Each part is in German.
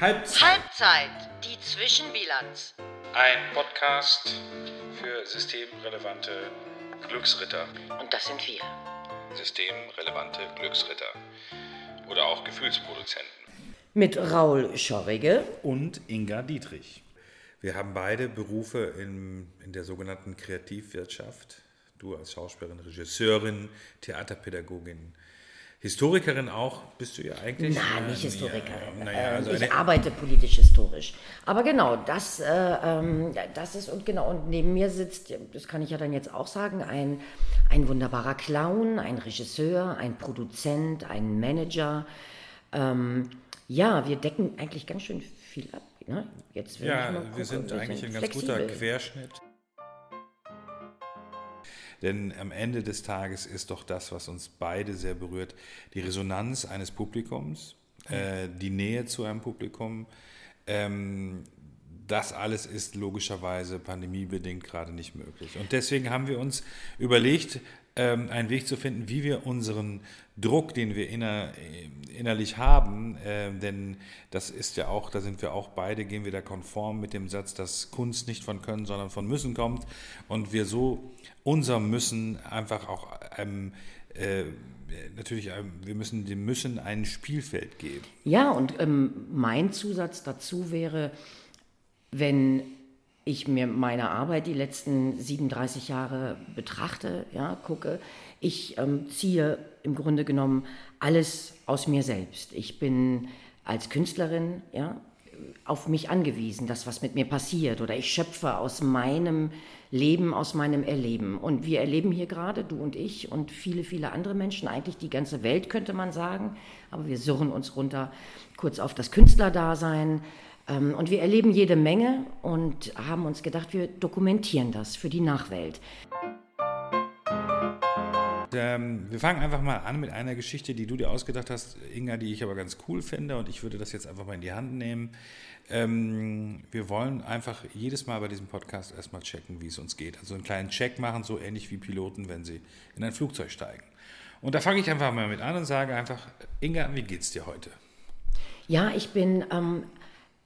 Halbzeit. Halbzeit, die Zwischenbilanz. Ein Podcast für systemrelevante Glücksritter. Und das sind wir. Systemrelevante Glücksritter. Oder auch Gefühlsproduzenten. Mit Raul Schorrige. Und Inga Dietrich. Wir haben beide Berufe in, in der sogenannten Kreativwirtschaft. Du als Schauspielerin, Regisseurin, Theaterpädagogin, Historikerin auch, bist du ja eigentlich? Nein, nicht Historikerin. Ja, naja, also ich arbeite politisch-historisch. Aber genau, das, äh, ähm, das ist, und genau, und neben mir sitzt, das kann ich ja dann jetzt auch sagen, ein, ein wunderbarer Clown, ein Regisseur, ein Produzent, ein Manager. Ähm, ja, wir decken eigentlich ganz schön viel ab. Ne? Jetzt ja, wir gucken, sind eigentlich ein ganz flexibel. guter Querschnitt. Denn am Ende des Tages ist doch das, was uns beide sehr berührt, die Resonanz eines Publikums, äh, die Nähe zu einem Publikum. Ähm, das alles ist logischerweise pandemiebedingt gerade nicht möglich. Und deswegen haben wir uns überlegt, ähm, einen Weg zu finden, wie wir unseren Druck, den wir inner, innerlich haben, äh, denn das ist ja auch, da sind wir auch beide, gehen wir da konform mit dem Satz, dass Kunst nicht von Können, sondern von Müssen kommt und wir so unser Müssen einfach auch ähm, äh, natürlich, ähm, wir müssen dem Müssen ein Spielfeld geben. Ja, und ähm, mein Zusatz dazu wäre, wenn ich mir meine Arbeit die letzten 37 Jahre betrachte, ja, gucke, ich ähm, ziehe im Grunde genommen alles aus mir selbst. Ich bin als Künstlerin ja, auf mich angewiesen, das, was mit mir passiert, oder ich schöpfe aus meinem Leben, aus meinem Erleben. Und wir erleben hier gerade, du und ich und viele, viele andere Menschen, eigentlich die ganze Welt, könnte man sagen, aber wir surren uns runter kurz auf das Künstlerdasein, und wir erleben jede Menge und haben uns gedacht, wir dokumentieren das für die Nachwelt. Ähm, wir fangen einfach mal an mit einer Geschichte, die du dir ausgedacht hast, Inga, die ich aber ganz cool finde und ich würde das jetzt einfach mal in die Hand nehmen. Ähm, wir wollen einfach jedes Mal bei diesem Podcast erstmal checken, wie es uns geht. Also einen kleinen Check machen, so ähnlich wie Piloten, wenn sie in ein Flugzeug steigen. Und da fange ich einfach mal mit an und sage einfach, Inga, wie geht's dir heute? Ja, ich bin ähm,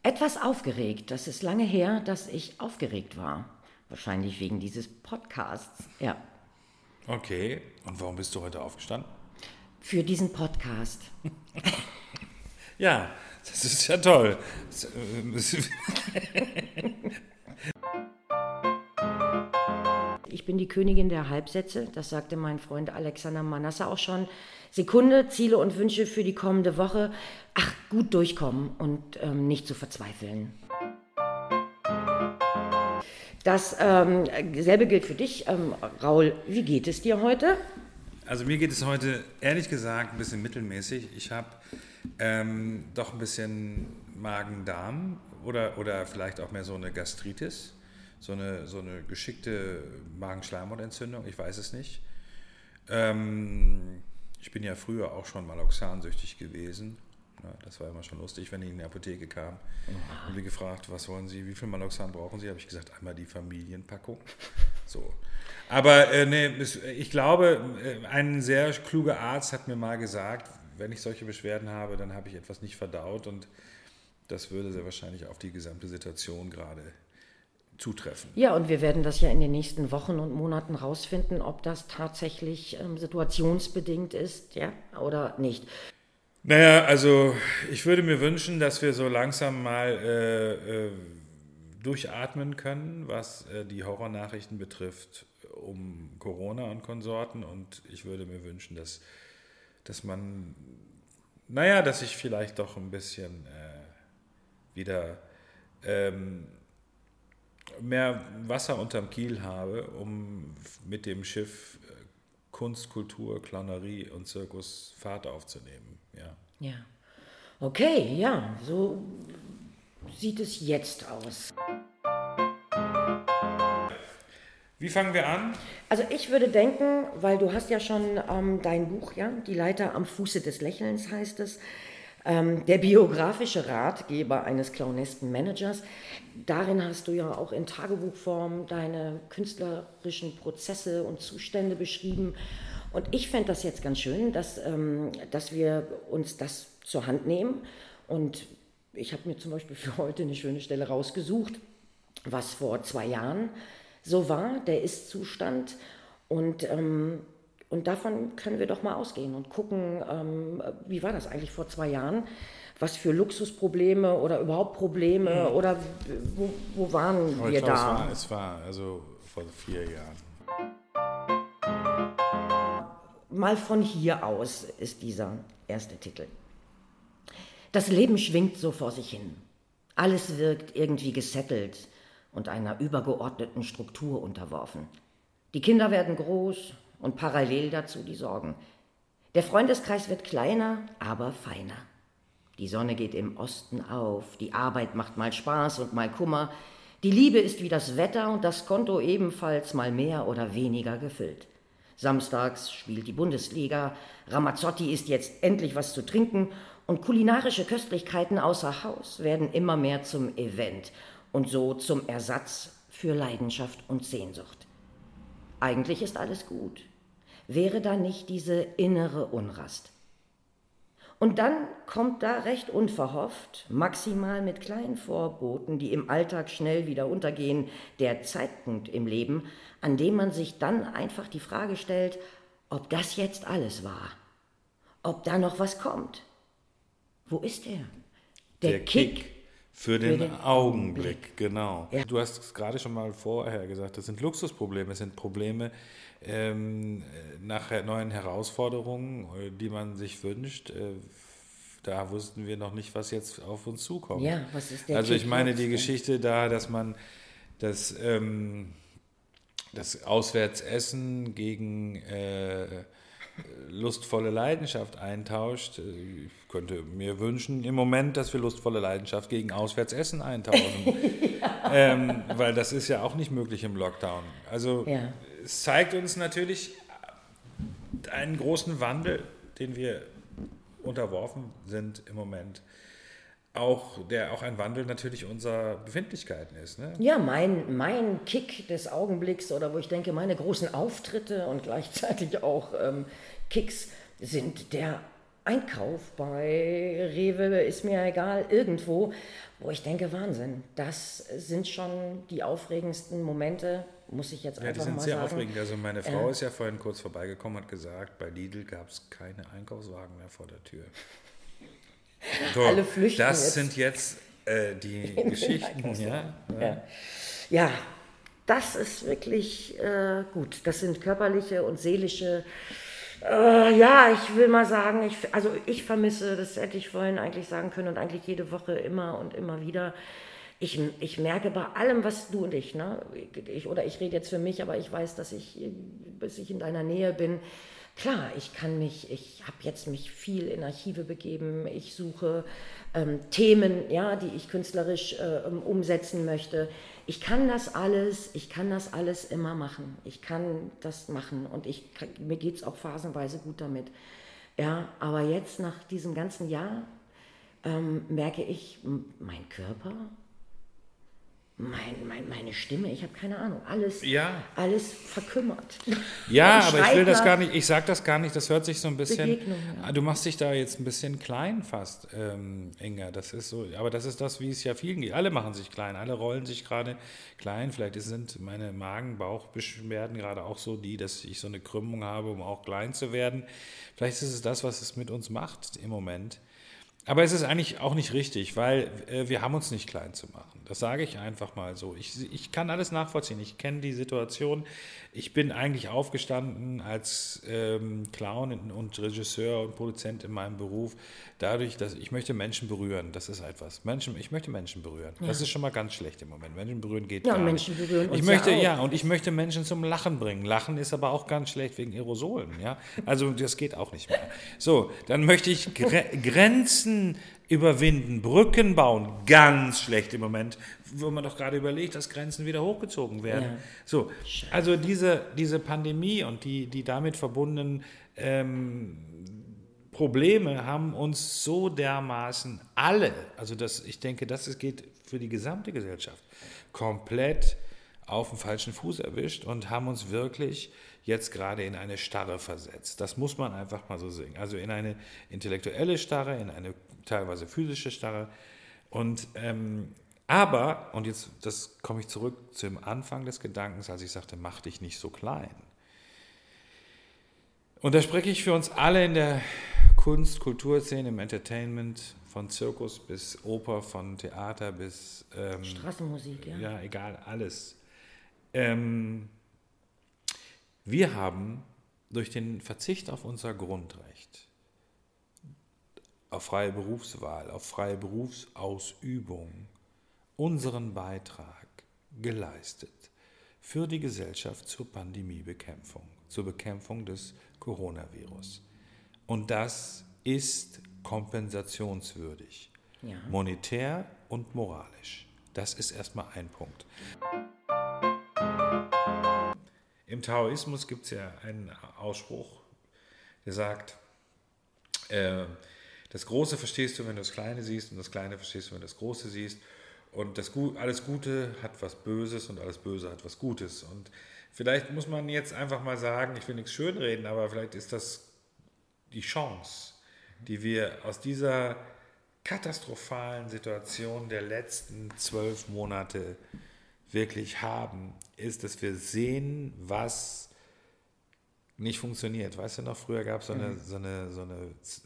etwas aufgeregt. Das ist lange her, dass ich aufgeregt war. Wahrscheinlich wegen dieses Podcasts, ja. Okay, und warum bist du heute aufgestanden? Für diesen Podcast. ja, das ist ja toll. ich bin die Königin der Halbsätze, das sagte mein Freund Alexander Manasse auch schon. Sekunde, Ziele und Wünsche für die kommende Woche. Ach, gut durchkommen und ähm, nicht zu verzweifeln. Das ähm, selbe gilt für dich, ähm, Raul. Wie geht es dir heute? Also mir geht es heute ehrlich gesagt ein bisschen mittelmäßig. Ich habe ähm, doch ein bisschen Magen-Darm oder, oder vielleicht auch mehr so eine Gastritis, so eine, so eine geschickte Magenschleimhautentzündung, ich weiß es nicht. Ähm, ich bin ja früher auch schon maloxansüchtig gewesen. Ja, das war immer schon lustig, wenn ich in die Apotheke kam und wir gefragt, was wollen Sie, wie viel Maloxan brauchen Sie? Habe ich gesagt, einmal die Familienpackung. So. Aber äh, nee, ich glaube, äh, ein sehr kluger Arzt hat mir mal gesagt, wenn ich solche Beschwerden habe, dann habe ich etwas nicht verdaut und das würde sehr wahrscheinlich auf die gesamte Situation gerade zutreffen. Ja, und wir werden das ja in den nächsten Wochen und Monaten rausfinden, ob das tatsächlich ähm, situationsbedingt ist, ja, oder nicht. Naja, also ich würde mir wünschen, dass wir so langsam mal äh, äh, durchatmen können, was äh, die Horrornachrichten betrifft um Corona und Konsorten. Und ich würde mir wünschen, dass, dass man, naja, dass ich vielleicht doch ein bisschen äh, wieder ähm, mehr Wasser unterm Kiel habe, um mit dem Schiff äh, Kunst, Kultur, Clownerie und Zirkus Fahrt aufzunehmen. Ja. ja. Okay, ja, so sieht es jetzt aus. Wie fangen wir an? Also ich würde denken, weil du hast ja schon ähm, dein Buch, ja, Die Leiter am Fuße des Lächelns heißt es, ähm, der biografische Ratgeber eines clownesken Managers. Darin hast du ja auch in Tagebuchform deine künstlerischen Prozesse und Zustände beschrieben. Und ich fände das jetzt ganz schön, dass, ähm, dass wir uns das zur Hand nehmen und ich habe mir zum Beispiel für heute eine schöne Stelle rausgesucht, was vor zwei Jahren so war, der Ist-Zustand. Und, ähm, und davon können wir doch mal ausgehen und gucken, ähm, wie war das eigentlich vor zwei Jahren? Was für Luxusprobleme oder überhaupt Probleme mhm. oder wo, wo waren Aber wir glaube, da? Es war, es war also vor vier Jahren. Mal von hier aus ist dieser erste Titel. Das Leben schwingt so vor sich hin. Alles wirkt irgendwie gesettelt und einer übergeordneten Struktur unterworfen. Die Kinder werden groß und parallel dazu die Sorgen. Der Freundeskreis wird kleiner, aber feiner. Die Sonne geht im Osten auf, die Arbeit macht mal Spaß und mal Kummer, die Liebe ist wie das Wetter und das Konto ebenfalls mal mehr oder weniger gefüllt. Samstags spielt die Bundesliga, Ramazzotti ist jetzt endlich was zu trinken und kulinarische Köstlichkeiten außer Haus werden immer mehr zum Event und so zum Ersatz für Leidenschaft und Sehnsucht. Eigentlich ist alles gut. Wäre da nicht diese innere Unrast? Und dann kommt da recht unverhofft, maximal mit kleinen Vorboten, die im Alltag schnell wieder untergehen, der Zeitpunkt im Leben, an dem man sich dann einfach die Frage stellt, ob das jetzt alles war, ob da noch was kommt. Wo ist er? Der, der Kick, Kick. Für den, den Augenblick, Augenblick, genau. Ja. Du hast es gerade schon mal vorher gesagt, das sind Luxusprobleme, es sind Probleme ähm, nach neuen Herausforderungen, die man sich wünscht. Äh, da wussten wir noch nicht, was jetzt auf uns zukommt. Ja, was ist der Also ich meine die Geschichte da, dass man das, ähm, das Auswärtsessen gegen äh, lustvolle Leidenschaft eintauscht. Ich könnte mir wünschen im Moment, dass wir lustvolle Leidenschaft gegen Auswärtsessen eintauschen. ja. ähm, weil das ist ja auch nicht möglich im Lockdown. Also ja. es zeigt uns natürlich einen großen Wandel, den wir unterworfen sind im Moment auch, der auch ein Wandel natürlich unserer Befindlichkeiten ist. Ne? Ja, mein, mein Kick des Augenblicks oder wo ich denke, meine großen Auftritte und gleichzeitig auch ähm, Kicks sind der Einkauf bei Rewe, ist mir egal, irgendwo, wo ich denke, Wahnsinn, das sind schon die aufregendsten Momente, muss ich jetzt einfach mal sagen. Ja, die sind sehr sagen. aufregend. Also meine Frau äh, ist ja vorhin kurz vorbeigekommen, hat gesagt, bei Lidl gab es keine Einkaufswagen mehr vor der Tür. So, Alle flüchten Das jetzt. sind jetzt äh, die Geschichten. Ja, ja. ja, das ist wirklich äh, gut. Das sind körperliche und seelische. Äh, ja, ich will mal sagen, ich, also ich vermisse, das hätte ich vorhin eigentlich sagen können und eigentlich jede Woche immer und immer wieder. Ich, ich merke bei allem, was du und ich, ne, ich, oder ich rede jetzt für mich, aber ich weiß, dass ich, bis ich in deiner Nähe bin, Klar, ich kann mich, ich habe jetzt mich viel in Archive begeben, ich suche ähm, Themen, ja, die ich künstlerisch äh, umsetzen möchte. Ich kann das alles, ich kann das alles immer machen. Ich kann das machen und ich, mir geht es auch phasenweise gut damit. Ja, aber jetzt nach diesem ganzen Jahr ähm, merke ich, mein Körper mein, mein, meine Stimme, ich habe keine Ahnung, alles, ja. alles verkümmert. Ja, aber ich will das gar nicht, ich sage das gar nicht, das hört sich so ein bisschen, ja. Ah, du machst dich da jetzt ein bisschen klein fast, ähm, Inga, das ist so, aber das ist das, wie es ja vielen geht, alle machen sich klein, alle rollen sich gerade klein, vielleicht sind meine Magen-Bauch-Beschwerden gerade auch so die, dass ich so eine Krümmung habe, um auch klein zu werden, vielleicht ist es das, was es mit uns macht im Moment. Aber es ist eigentlich auch nicht richtig, weil äh, wir haben uns nicht klein zu machen. Das sage ich einfach mal so. Ich, ich kann alles nachvollziehen. Ich kenne die Situation. Ich bin eigentlich aufgestanden als ähm, Clown und Regisseur und Produzent in meinem Beruf, dadurch, dass ich möchte Menschen berühren. Das ist etwas. Menschen, ich möchte Menschen berühren. Ja. Das ist schon mal ganz schlecht im Moment. Menschen berühren geht ja, gar Menschen nicht. Berühren ich möchte, ja, ja, und ich möchte Menschen zum Lachen bringen. Lachen ist aber auch ganz schlecht wegen Aerosolen. Ja? Also das geht auch nicht mehr. So, dann möchte ich Gre Grenzen überwinden, Brücken bauen, ganz schlecht im Moment, wo man doch gerade überlegt, dass Grenzen wieder hochgezogen werden. Ja. So, also diese, diese Pandemie und die, die damit verbundenen ähm, Probleme haben uns so dermaßen alle, also das, ich denke, das geht für die gesamte Gesellschaft, komplett auf den falschen Fuß erwischt und haben uns wirklich jetzt gerade in eine Starre versetzt. Das muss man einfach mal so sehen. Also in eine intellektuelle Starre, in eine teilweise physische Starre. Und ähm, aber, und jetzt das komme ich zurück zum Anfang des Gedankens, als ich sagte, mach dich nicht so klein. Und da spreche ich für uns alle in der Kunst, Kulturszene, im Entertainment, von Zirkus bis Oper, von Theater bis ähm, Straßenmusik, ja. Ja, egal, alles. Ähm, wir haben durch den Verzicht auf unser Grundrecht, auf freie Berufswahl, auf freie Berufsausübung, unseren Beitrag geleistet für die Gesellschaft zur Pandemiebekämpfung, zur Bekämpfung des Coronavirus. Und das ist kompensationswürdig, ja. monetär und moralisch. Das ist erstmal ein Punkt. Im Taoismus gibt es ja einen Ausspruch, der sagt, äh, das Große verstehst du, wenn du das Kleine siehst, und das Kleine verstehst du, wenn du das Große siehst. Und das, alles Gute hat was Böses und alles Böse hat was Gutes. Und vielleicht muss man jetzt einfach mal sagen, ich will nichts schönreden, aber vielleicht ist das die Chance, die wir aus dieser katastrophalen Situation der letzten zwölf Monate wirklich haben, ist, dass wir sehen, was nicht funktioniert. Weißt du noch, früher gab es so eine, mhm. so, eine, so eine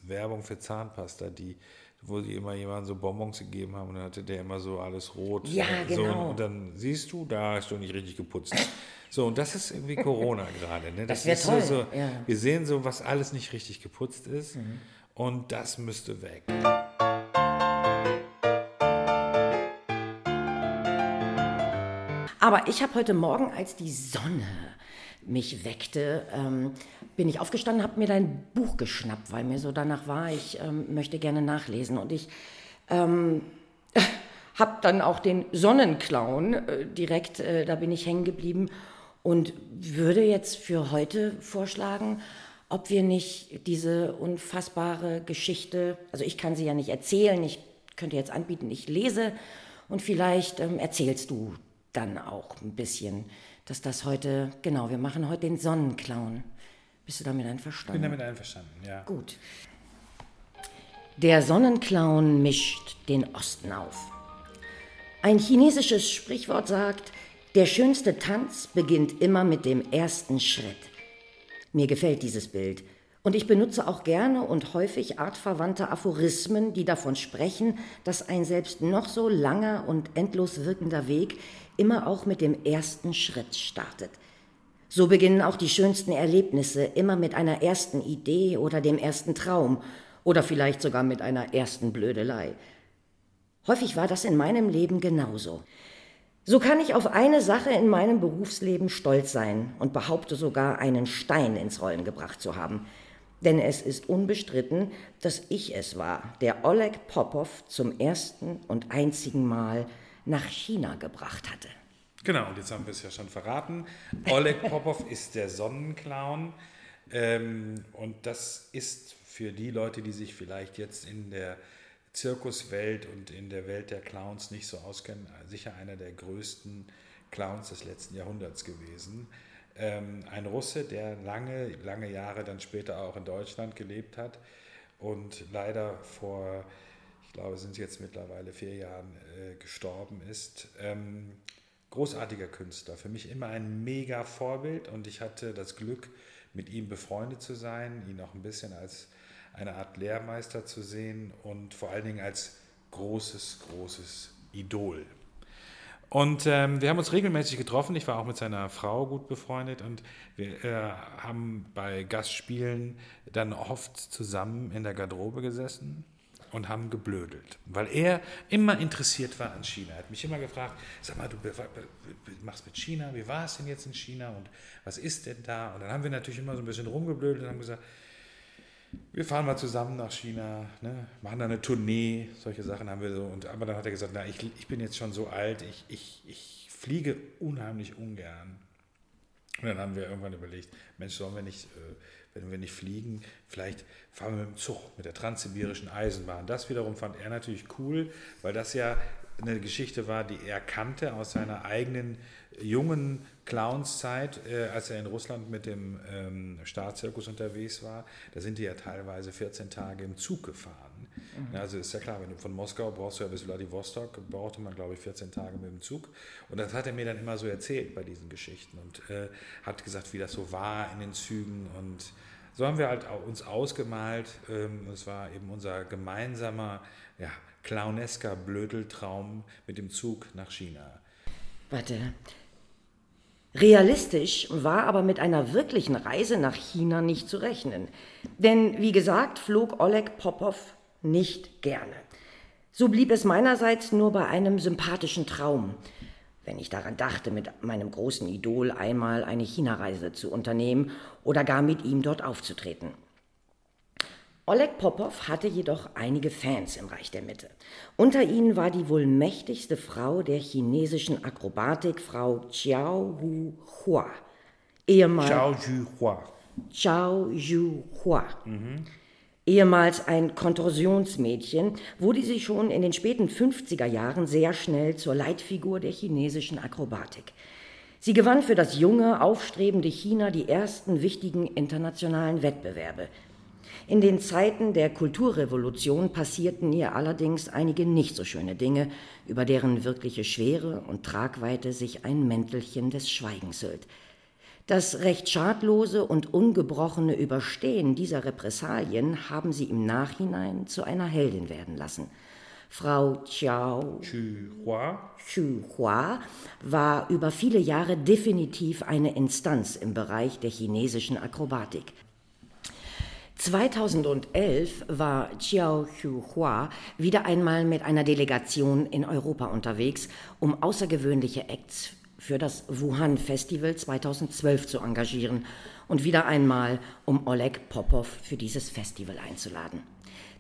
Werbung für Zahnpasta, die wo sie immer jemandem so Bonbons gegeben haben und dann hatte der immer so alles rot. Ja, so, genau. Und dann siehst du, da hast du nicht richtig geputzt. So, und das ist irgendwie Corona gerade. Ne? Das, das wäre toll. So, ja. Wir sehen so, was alles nicht richtig geputzt ist mhm. und das müsste weg. Aber ich habe heute Morgen, als die Sonne mich weckte, ähm, bin ich aufgestanden, habe mir dein Buch geschnappt, weil mir so danach war, ich ähm, möchte gerne nachlesen. Und ich ähm, habe dann auch den Sonnenclown äh, direkt, äh, da bin ich hängen geblieben und würde jetzt für heute vorschlagen, ob wir nicht diese unfassbare Geschichte, also ich kann sie ja nicht erzählen, ich könnte jetzt anbieten, ich lese und vielleicht ähm, erzählst du dann auch ein bisschen dass das heute, genau, wir machen heute den Sonnenclown. Bist du damit einverstanden? Ich bin damit einverstanden, ja. Gut. Der Sonnenclown mischt den Osten auf. Ein chinesisches Sprichwort sagt, der schönste Tanz beginnt immer mit dem ersten Schritt. Mir gefällt dieses Bild. Und ich benutze auch gerne und häufig artverwandte Aphorismen, die davon sprechen, dass ein selbst noch so langer und endlos wirkender Weg immer auch mit dem ersten Schritt startet. So beginnen auch die schönsten Erlebnisse immer mit einer ersten Idee oder dem ersten Traum oder vielleicht sogar mit einer ersten Blödelei. Häufig war das in meinem Leben genauso. So kann ich auf eine Sache in meinem Berufsleben stolz sein und behaupte sogar, einen Stein ins Rollen gebracht zu haben. Denn es ist unbestritten, dass ich es war, der Oleg Popov zum ersten und einzigen Mal nach China gebracht hatte. Genau, und jetzt haben wir es ja schon verraten. Oleg Popov ist der Sonnenclown. Ähm, und das ist für die Leute, die sich vielleicht jetzt in der Zirkuswelt und in der Welt der Clowns nicht so auskennen, sicher einer der größten Clowns des letzten Jahrhunderts gewesen. Ähm, ein Russe, der lange, lange Jahre dann später auch in Deutschland gelebt hat und leider vor ich glaube, es sind jetzt mittlerweile vier Jahren äh, gestorben ist. Ähm, großartiger Künstler, für mich immer ein mega Vorbild und ich hatte das Glück, mit ihm befreundet zu sein, ihn auch ein bisschen als eine Art Lehrmeister zu sehen und vor allen Dingen als großes, großes Idol. Und ähm, wir haben uns regelmäßig getroffen. Ich war auch mit seiner Frau gut befreundet und wir äh, haben bei Gastspielen dann oft zusammen in der Garderobe gesessen und haben geblödelt, weil er immer interessiert war an China. Er hat mich immer gefragt, sag mal, du machst mit China, wie war es denn jetzt in China und was ist denn da? Und dann haben wir natürlich immer so ein bisschen rumgeblödelt und haben gesagt, wir fahren mal zusammen nach China, ne, machen da eine Tournee, solche Sachen haben wir so. Und, aber dann hat er gesagt, na, ich, ich bin jetzt schon so alt, ich, ich, ich fliege unheimlich ungern. Und dann haben wir irgendwann überlegt, Mensch, sollen wir nicht... Äh, wenn wir nicht fliegen, vielleicht fahren wir mit dem Zug, mit der transsibirischen Eisenbahn. Das wiederum fand er natürlich cool, weil das ja eine Geschichte war, die er kannte aus seiner eigenen jungen Clownszeit, äh, als er in Russland mit dem ähm, Staatszirkus unterwegs war. Da sind die ja teilweise 14 Tage im Zug gefahren. Mhm. Also ist ja klar, wenn du von Moskau brauchst du ja bis Vladivostok, brauchte man glaube ich 14 Tage mit dem Zug. Und das hat er mir dann immer so erzählt bei diesen Geschichten und äh, hat gesagt, wie das so war in den Zügen und so haben wir halt uns ausgemalt. Ähm, es war eben unser gemeinsamer, ja, clownesker Blödeltraum mit dem Zug nach China. Warte. Realistisch war aber mit einer wirklichen Reise nach China nicht zu rechnen. Denn wie gesagt, flog Oleg Popov nicht gerne. So blieb es meinerseits nur bei einem sympathischen Traum wenn ich daran dachte, mit meinem großen Idol einmal eine China-Reise zu unternehmen oder gar mit ihm dort aufzutreten. Oleg Popov hatte jedoch einige Fans im Reich der Mitte. Unter ihnen war die wohl mächtigste Frau der chinesischen Akrobatik, Frau Chiao Hu Hua. Ehemals Zhao Yu Hua. Zhao Yu Hua. Mhm. Ehemals ein Kontorsionsmädchen, wurde sie schon in den späten 50er Jahren sehr schnell zur Leitfigur der chinesischen Akrobatik. Sie gewann für das junge, aufstrebende China die ersten wichtigen internationalen Wettbewerbe. In den Zeiten der Kulturrevolution passierten ihr allerdings einige nicht so schöne Dinge, über deren wirkliche Schwere und Tragweite sich ein Mäntelchen des Schweigens hüllt. Das recht schadlose und ungebrochene Überstehen dieser Repressalien haben sie im Nachhinein zu einer Heldin werden lassen. Frau Chiao Xu Hua war über viele Jahre definitiv eine Instanz im Bereich der chinesischen Akrobatik. 2011 war Chiao Hua wieder einmal mit einer Delegation in Europa unterwegs, um außergewöhnliche Acts für das Wuhan Festival 2012 zu engagieren und wieder einmal, um Oleg Popov für dieses Festival einzuladen.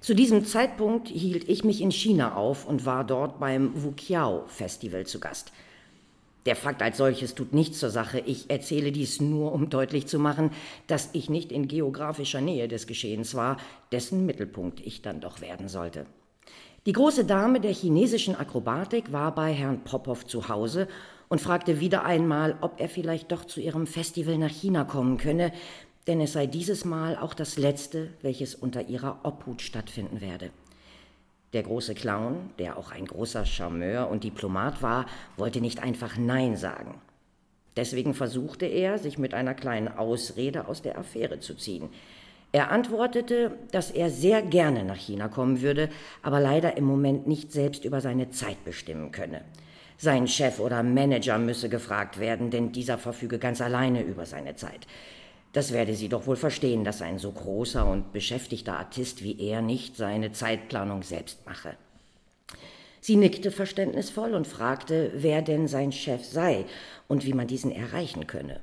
Zu diesem Zeitpunkt hielt ich mich in China auf und war dort beim Wukiao Festival zu Gast. Der Fakt als solches tut nichts zur Sache. Ich erzähle dies nur, um deutlich zu machen, dass ich nicht in geografischer Nähe des Geschehens war, dessen Mittelpunkt ich dann doch werden sollte. Die große Dame der chinesischen Akrobatik war bei Herrn Popov zu Hause und fragte wieder einmal, ob er vielleicht doch zu ihrem Festival nach China kommen könne, denn es sei dieses Mal auch das letzte, welches unter ihrer Obhut stattfinden werde. Der große Clown, der auch ein großer Charmeur und Diplomat war, wollte nicht einfach Nein sagen. Deswegen versuchte er, sich mit einer kleinen Ausrede aus der Affäre zu ziehen. Er antwortete, dass er sehr gerne nach China kommen würde, aber leider im Moment nicht selbst über seine Zeit bestimmen könne. Sein Chef oder Manager müsse gefragt werden, denn dieser verfüge ganz alleine über seine Zeit. Das werde sie doch wohl verstehen, dass ein so großer und beschäftigter Artist wie er nicht seine Zeitplanung selbst mache. Sie nickte verständnisvoll und fragte, wer denn sein Chef sei und wie man diesen erreichen könne.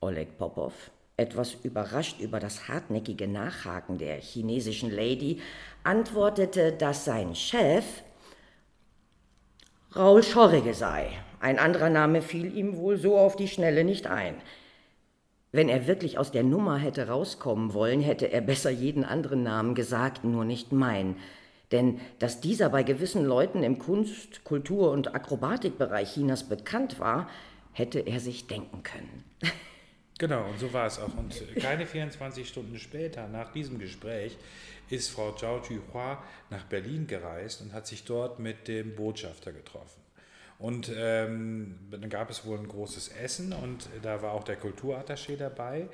Oleg Popov, etwas überrascht über das hartnäckige Nachhaken der chinesischen Lady, antwortete, dass sein Chef Raul Schorrige sei. Ein anderer Name fiel ihm wohl so auf die Schnelle nicht ein. Wenn er wirklich aus der Nummer hätte rauskommen wollen, hätte er besser jeden anderen Namen gesagt, nur nicht mein. Denn dass dieser bei gewissen Leuten im Kunst-, Kultur- und Akrobatikbereich Chinas bekannt war, hätte er sich denken können. Genau, und so war es auch. Und keine 24 Stunden später, nach diesem Gespräch, ist Frau Zhao Juhua nach Berlin gereist und hat sich dort mit dem Botschafter getroffen. Und ähm, dann gab es wohl ein großes Essen und da war auch der Kulturattaché dabei,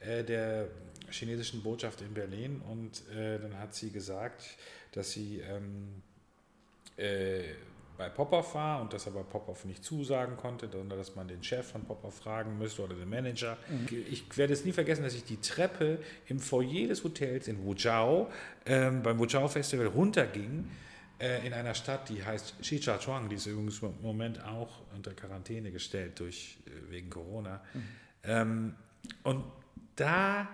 äh, der chinesischen Botschaft in Berlin. Und äh, dann hat sie gesagt, dass sie ähm, äh, bei Popov war und das aber Popov nicht zusagen konnte, sondern dass man den Chef von Popov fragen müsste oder den Manager. Mhm. Ich werde es nie vergessen, dass ich die Treppe im Foyer des Hotels in Wuzhou ähm, beim Wuzhou Festival runterging äh, in einer Stadt, die heißt Shichachuang, die ist übrigens im Moment auch unter Quarantäne gestellt durch, äh, wegen Corona. Mhm. Ähm, und da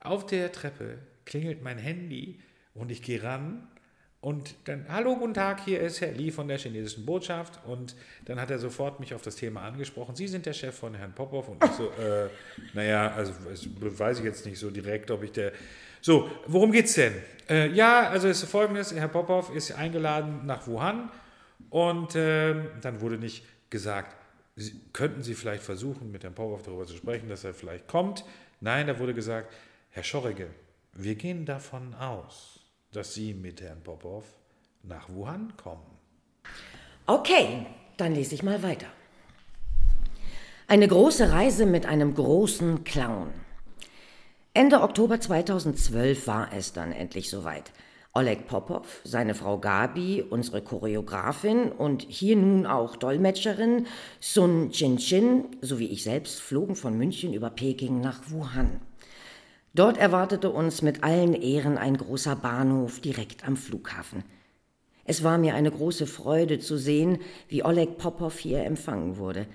auf der Treppe klingelt mein Handy und ich gehe ran und dann, hallo, guten Tag, hier ist Herr Li von der chinesischen Botschaft. Und dann hat er sofort mich auf das Thema angesprochen. Sie sind der Chef von Herrn Popov. Und ich so, äh, naja, also weiß ich jetzt nicht so direkt, ob ich der. So, worum geht's denn? Äh, ja, also ist folgendes: Herr Popov ist eingeladen nach Wuhan. Und äh, dann wurde nicht gesagt, Sie, könnten Sie vielleicht versuchen, mit Herrn Popov darüber zu sprechen, dass er vielleicht kommt. Nein, da wurde gesagt, Herr Schorrige, wir gehen davon aus, dass Sie mit Herrn Popov nach Wuhan kommen. Okay, dann lese ich mal weiter. Eine große Reise mit einem großen Clown. Ende Oktober 2012 war es dann endlich soweit. Oleg Popov, seine Frau Gabi, unsere Choreografin und hier nun auch Dolmetscherin Sun Chin-Chin sowie ich selbst flogen von München über Peking nach Wuhan. Dort erwartete uns mit allen Ehren ein großer Bahnhof direkt am Flughafen. Es war mir eine große Freude zu sehen, wie Oleg Popov hier empfangen wurde.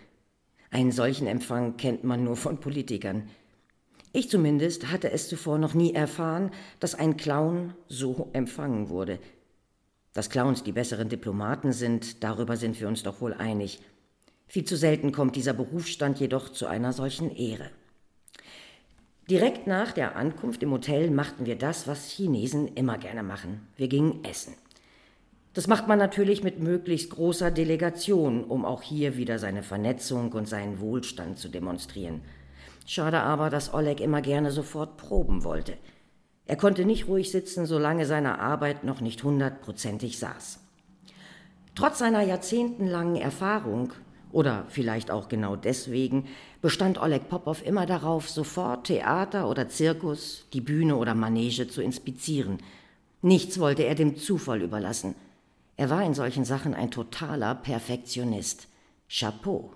Einen solchen Empfang kennt man nur von Politikern. Ich zumindest hatte es zuvor noch nie erfahren, dass ein Clown so empfangen wurde. Dass Clowns die besseren Diplomaten sind, darüber sind wir uns doch wohl einig. Viel zu selten kommt dieser Berufsstand jedoch zu einer solchen Ehre. Direkt nach der Ankunft im Hotel machten wir das, was Chinesen immer gerne machen. Wir gingen essen. Das macht man natürlich mit möglichst großer Delegation, um auch hier wieder seine Vernetzung und seinen Wohlstand zu demonstrieren. Schade aber, dass Oleg immer gerne sofort proben wollte. Er konnte nicht ruhig sitzen, solange seine Arbeit noch nicht hundertprozentig saß. Trotz seiner jahrzehntelangen Erfahrung oder vielleicht auch genau deswegen bestand Oleg Popov immer darauf, sofort Theater oder Zirkus, die Bühne oder Manege zu inspizieren. Nichts wollte er dem Zufall überlassen. Er war in solchen Sachen ein totaler Perfektionist. Chapeau.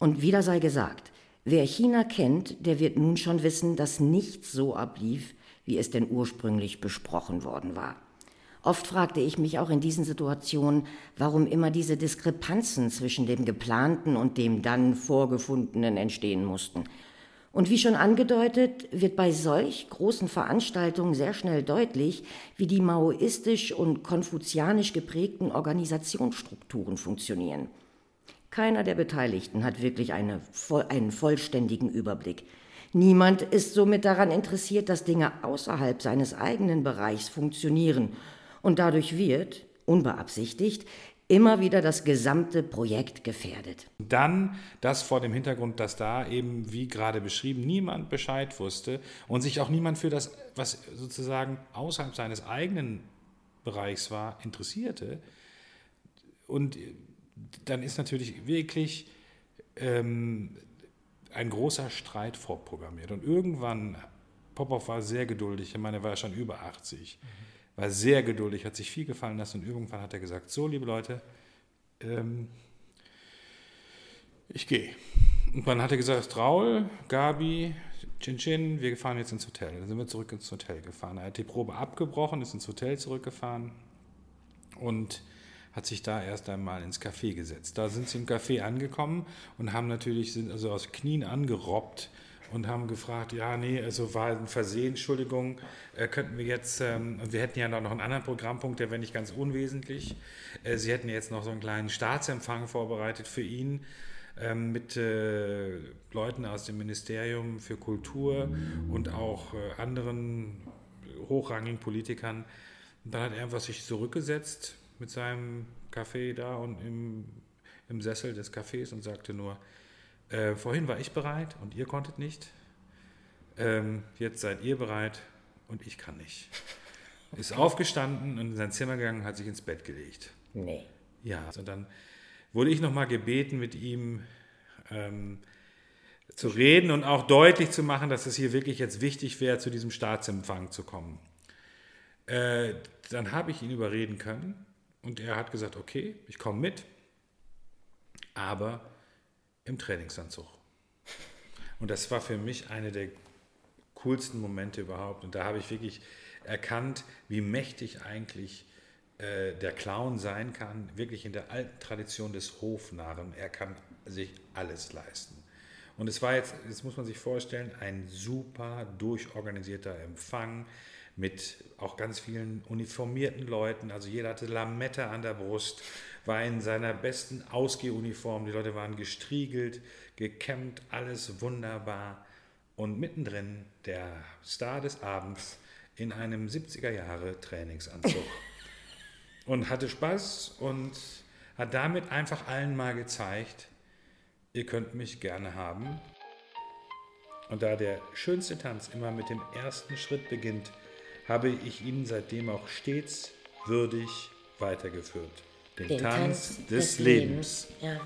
Und wieder sei gesagt, wer China kennt, der wird nun schon wissen, dass nichts so ablief, wie es denn ursprünglich besprochen worden war. Oft fragte ich mich auch in diesen Situationen, warum immer diese Diskrepanzen zwischen dem geplanten und dem dann vorgefundenen entstehen mussten. Und wie schon angedeutet, wird bei solch großen Veranstaltungen sehr schnell deutlich, wie die maoistisch und konfuzianisch geprägten Organisationsstrukturen funktionieren. Keiner der Beteiligten hat wirklich eine, einen vollständigen Überblick. Niemand ist somit daran interessiert, dass Dinge außerhalb seines eigenen Bereichs funktionieren und dadurch wird, unbeabsichtigt, immer wieder das gesamte Projekt gefährdet. Dann das vor dem Hintergrund, dass da eben, wie gerade beschrieben, niemand Bescheid wusste und sich auch niemand für das, was sozusagen außerhalb seines eigenen Bereichs war, interessierte. Und dann ist natürlich wirklich ähm, ein großer Streit vorprogrammiert. Und irgendwann, Popov war sehr geduldig, ich meine, er war schon über 80. Mhm war sehr geduldig, hat sich viel gefallen lassen und irgendwann hat er gesagt, so liebe Leute, ähm, ich gehe. Und dann hat er gesagt, Raul, Gabi, Chin Chin, wir fahren jetzt ins Hotel. Dann sind wir zurück ins Hotel gefahren. Er hat die Probe abgebrochen, ist ins Hotel zurückgefahren und hat sich da erst einmal ins Café gesetzt. Da sind sie im Café angekommen und haben natürlich, sind also aus Knien angerobbt und haben gefragt, ja, nee, also war ein Versehen, Entschuldigung, äh, könnten wir jetzt, ähm, wir hätten ja noch einen anderen Programmpunkt, der wäre nicht ganz unwesentlich. Äh, Sie hätten jetzt noch so einen kleinen Staatsempfang vorbereitet für ihn ähm, mit äh, Leuten aus dem Ministerium für Kultur und auch äh, anderen hochrangigen Politikern. Und dann hat er einfach sich zurückgesetzt mit seinem Kaffee da und im, im Sessel des Cafés und sagte nur, äh, vorhin war ich bereit und ihr konntet nicht. Ähm, jetzt seid ihr bereit und ich kann nicht. Okay. Ist aufgestanden und in sein Zimmer gegangen, hat sich ins Bett gelegt. Nee. Ja, und dann wurde ich nochmal gebeten, mit ihm ähm, zu reden und auch deutlich zu machen, dass es hier wirklich jetzt wichtig wäre, zu diesem Staatsempfang zu kommen. Äh, dann habe ich ihn überreden können und er hat gesagt, okay, ich komme mit, aber im Trainingsanzug. Und das war für mich eine der coolsten Momente überhaupt. Und da habe ich wirklich erkannt, wie mächtig eigentlich äh, der Clown sein kann, wirklich in der alten Tradition des Hofnarren. Er kann sich alles leisten. Und es war jetzt, jetzt muss man sich vorstellen, ein super durchorganisierter Empfang mit auch ganz vielen uniformierten Leuten. Also jeder hatte Lamette an der Brust, war in seiner besten Ausgehuniform. Die Leute waren gestriegelt, gekämmt, alles wunderbar. Und mittendrin der Star des Abends in einem 70er Jahre Trainingsanzug. und hatte Spaß und hat damit einfach allen mal gezeigt, ihr könnt mich gerne haben. Und da der schönste Tanz immer mit dem ersten Schritt beginnt, habe ich ihn seitdem auch stets würdig weitergeführt. Den, Den Tanz, des, Lebens. Ja.